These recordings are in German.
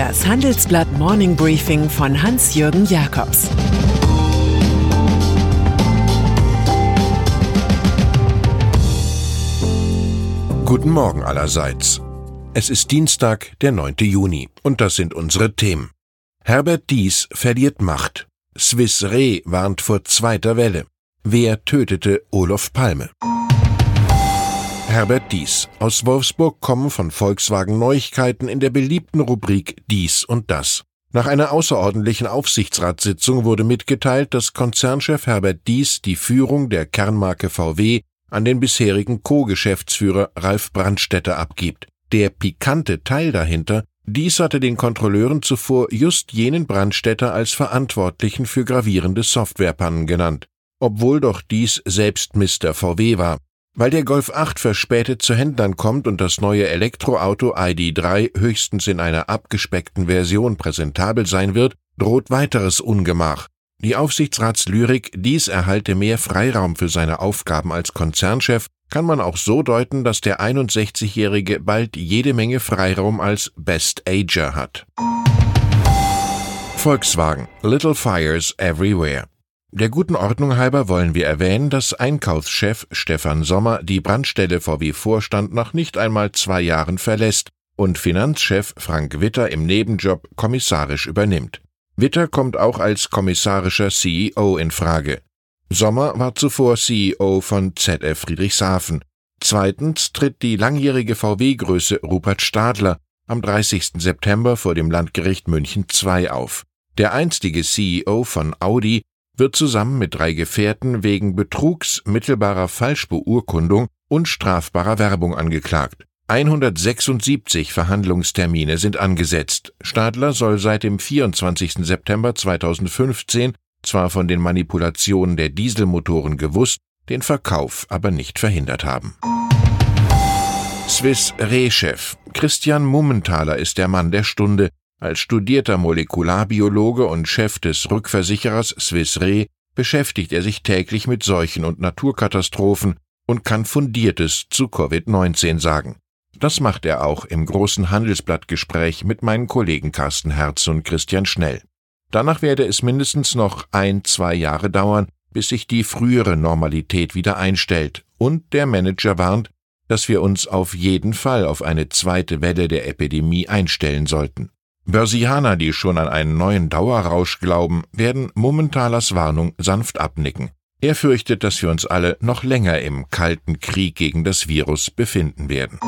Das Handelsblatt Morning Briefing von Hans-Jürgen Jakobs Guten Morgen allerseits. Es ist Dienstag, der 9. Juni, und das sind unsere Themen. Herbert Dies verliert Macht. Swiss Re warnt vor zweiter Welle. Wer tötete Olof Palme? Herbert Dies. Aus Wolfsburg kommen von Volkswagen Neuigkeiten in der beliebten Rubrik Dies und das. Nach einer außerordentlichen Aufsichtsratssitzung wurde mitgeteilt, dass Konzernchef Herbert Dies die Führung der Kernmarke VW an den bisherigen Co-Geschäftsführer Ralf Brandstätter abgibt. Der pikante Teil dahinter, dies hatte den Kontrolleuren zuvor just jenen Brandstätter als Verantwortlichen für gravierende Softwarepannen genannt, obwohl doch dies selbst Mr. VW war. Weil der Golf 8 verspätet zu Händlern kommt und das neue Elektroauto ID3 höchstens in einer abgespeckten Version präsentabel sein wird, droht weiteres Ungemach. Die Aufsichtsratslyrik, dies erhalte mehr Freiraum für seine Aufgaben als Konzernchef, kann man auch so deuten, dass der 61-Jährige bald jede Menge Freiraum als Best Ager hat. Volkswagen Little Fires Everywhere der guten Ordnung halber wollen wir erwähnen, dass Einkaufschef Stefan Sommer die Brandstelle VW-Vorstand nach nicht einmal zwei Jahren verlässt und Finanzchef Frank Witter im Nebenjob kommissarisch übernimmt. Witter kommt auch als kommissarischer CEO in Frage. Sommer war zuvor CEO von ZF Friedrichshafen. Zweitens tritt die langjährige VW-Größe Rupert Stadler am 30. September vor dem Landgericht München II auf. Der einstige CEO von Audi wird zusammen mit drei Gefährten wegen Betrugs, mittelbarer Falschbeurkundung und strafbarer Werbung angeklagt. 176 Verhandlungstermine sind angesetzt. Stadler soll seit dem 24. September 2015 zwar von den Manipulationen der Dieselmotoren gewusst, den Verkauf aber nicht verhindert haben. Swiss Re-Chef Christian Mummenthaler ist der Mann der Stunde, als studierter Molekularbiologe und Chef des Rückversicherers Swiss Re beschäftigt er sich täglich mit Seuchen und Naturkatastrophen und kann Fundiertes zu Covid-19 sagen. Das macht er auch im großen Handelsblattgespräch mit meinen Kollegen Carsten Herz und Christian Schnell. Danach werde es mindestens noch ein, zwei Jahre dauern, bis sich die frühere Normalität wieder einstellt, und der Manager warnt, dass wir uns auf jeden Fall auf eine zweite Welle der Epidemie einstellen sollten. Börsianer, die schon an einen neuen Dauerrausch glauben, werden Mummentalers Warnung sanft abnicken. Er fürchtet, dass wir uns alle noch länger im kalten Krieg gegen das Virus befinden werden.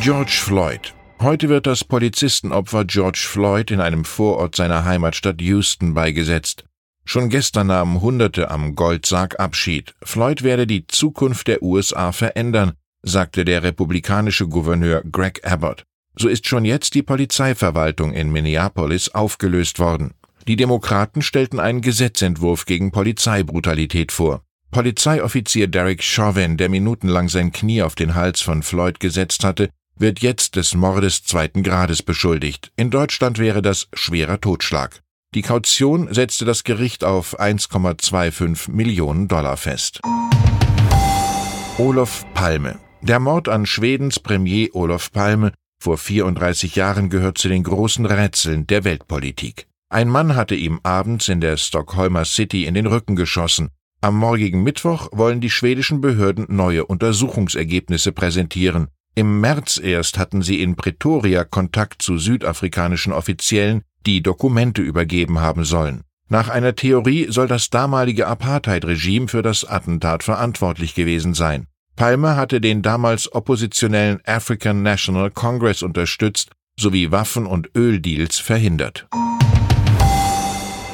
George Floyd. Heute wird das Polizistenopfer George Floyd in einem Vorort seiner Heimatstadt Houston beigesetzt. Schon gestern nahmen Hunderte am Goldsarg Abschied. Floyd werde die Zukunft der USA verändern, sagte der republikanische Gouverneur Greg Abbott. So ist schon jetzt die Polizeiverwaltung in Minneapolis aufgelöst worden. Die Demokraten stellten einen Gesetzentwurf gegen Polizeibrutalität vor. Polizeioffizier Derek Chauvin, der minutenlang sein Knie auf den Hals von Floyd gesetzt hatte, wird jetzt des Mordes zweiten Grades beschuldigt. In Deutschland wäre das schwerer Totschlag. Die Kaution setzte das Gericht auf 1,25 Millionen Dollar fest. Olof Palme. Der Mord an Schwedens Premier Olof Palme vor 34 Jahren gehört zu den großen Rätseln der Weltpolitik. Ein Mann hatte ihm abends in der Stockholmer City in den Rücken geschossen. Am morgigen Mittwoch wollen die schwedischen Behörden neue Untersuchungsergebnisse präsentieren. Im März erst hatten sie in Pretoria Kontakt zu südafrikanischen Offiziellen, die Dokumente übergeben haben sollen. Nach einer Theorie soll das damalige Apartheid-Regime für das Attentat verantwortlich gewesen sein. Palmer hatte den damals oppositionellen African National Congress unterstützt sowie Waffen- und Öldeals verhindert.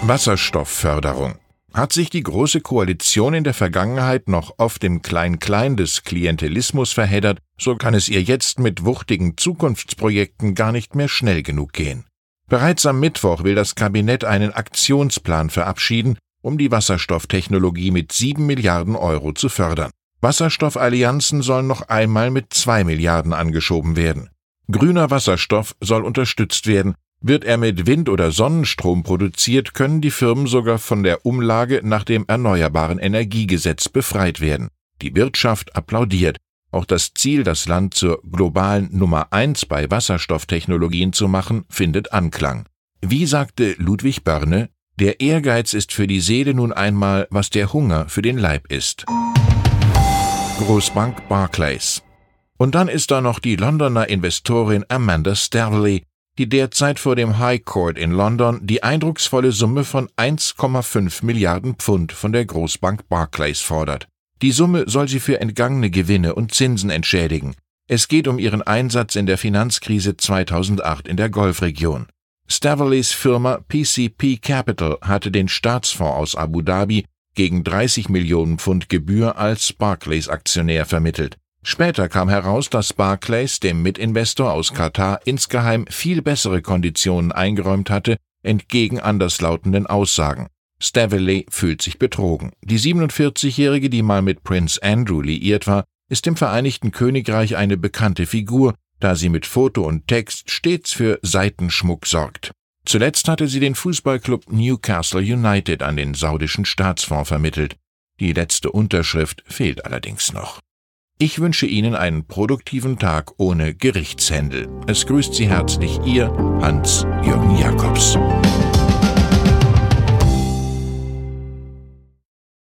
Wasserstoffförderung hat sich die Große Koalition in der Vergangenheit noch oft im Klein-Klein des Klientelismus verheddert, so kann es ihr jetzt mit wuchtigen Zukunftsprojekten gar nicht mehr schnell genug gehen. Bereits am Mittwoch will das Kabinett einen Aktionsplan verabschieden, um die Wasserstofftechnologie mit sieben Milliarden Euro zu fördern. Wasserstoffallianzen sollen noch einmal mit zwei Milliarden angeschoben werden. Grüner Wasserstoff soll unterstützt werden. Wird er mit Wind- oder Sonnenstrom produziert, können die Firmen sogar von der Umlage nach dem Erneuerbaren Energiegesetz befreit werden. Die Wirtschaft applaudiert. Auch das Ziel, das Land zur globalen Nummer eins bei Wasserstofftechnologien zu machen, findet Anklang. Wie sagte Ludwig Börne, der Ehrgeiz ist für die Seele nun einmal, was der Hunger für den Leib ist. Großbank Barclays. Und dann ist da noch die Londoner Investorin Amanda Sterley, die derzeit vor dem High Court in London die eindrucksvolle Summe von 1,5 Milliarden Pfund von der Großbank Barclays fordert. Die Summe soll sie für entgangene Gewinne und Zinsen entschädigen. Es geht um ihren Einsatz in der Finanzkrise 2008 in der Golfregion. Stavelleys Firma PCP Capital hatte den Staatsfonds aus Abu Dhabi gegen 30 Millionen Pfund Gebühr als Barclays Aktionär vermittelt. Später kam heraus, dass Barclays dem Mitinvestor aus Katar insgeheim viel bessere Konditionen eingeräumt hatte, entgegen anderslautenden Aussagen. Staveley fühlt sich betrogen. Die 47-Jährige, die mal mit Prince Andrew liiert war, ist im Vereinigten Königreich eine bekannte Figur, da sie mit Foto und Text stets für Seitenschmuck sorgt. Zuletzt hatte sie den Fußballclub Newcastle United an den saudischen Staatsfonds vermittelt. Die letzte Unterschrift fehlt allerdings noch. Ich wünsche Ihnen einen produktiven Tag ohne Gerichtshändel. Es grüßt Sie herzlich Ihr Hans-Jürgen Jakobs.